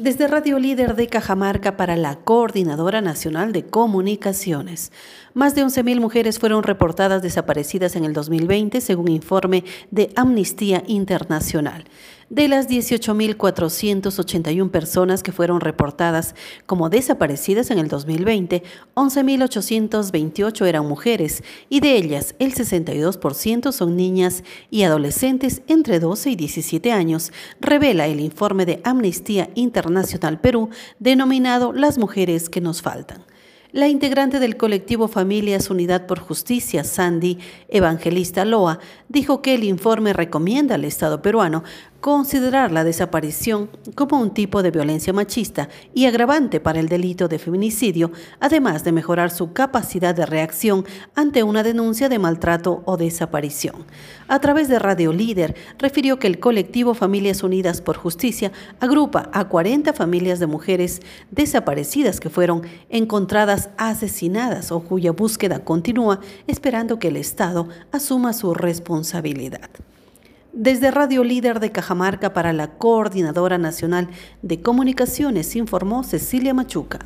Desde Radio Líder de Cajamarca para la Coordinadora Nacional de Comunicaciones. Más de 11.000 mujeres fueron reportadas desaparecidas en el 2020, según informe de Amnistía Internacional. De las 18.481 personas que fueron reportadas como desaparecidas en el 2020, 11.828 eran mujeres y de ellas el 62% son niñas y adolescentes entre 12 y 17 años, revela el informe de Amnistía Internacional Perú denominado Las mujeres que nos faltan. La integrante del colectivo Familias Unidad por Justicia, Sandy Evangelista Loa, dijo que el informe recomienda al Estado peruano considerar la desaparición como un tipo de violencia machista y agravante para el delito de feminicidio, además de mejorar su capacidad de reacción ante una denuncia de maltrato o desaparición. A través de Radio Líder, refirió que el colectivo Familias Unidas por Justicia agrupa a 40 familias de mujeres desaparecidas que fueron encontradas asesinadas o cuya búsqueda continúa esperando que el Estado asuma su responsabilidad. Desde Radio Líder de Cajamarca para la Coordinadora Nacional de Comunicaciones informó Cecilia Machuca.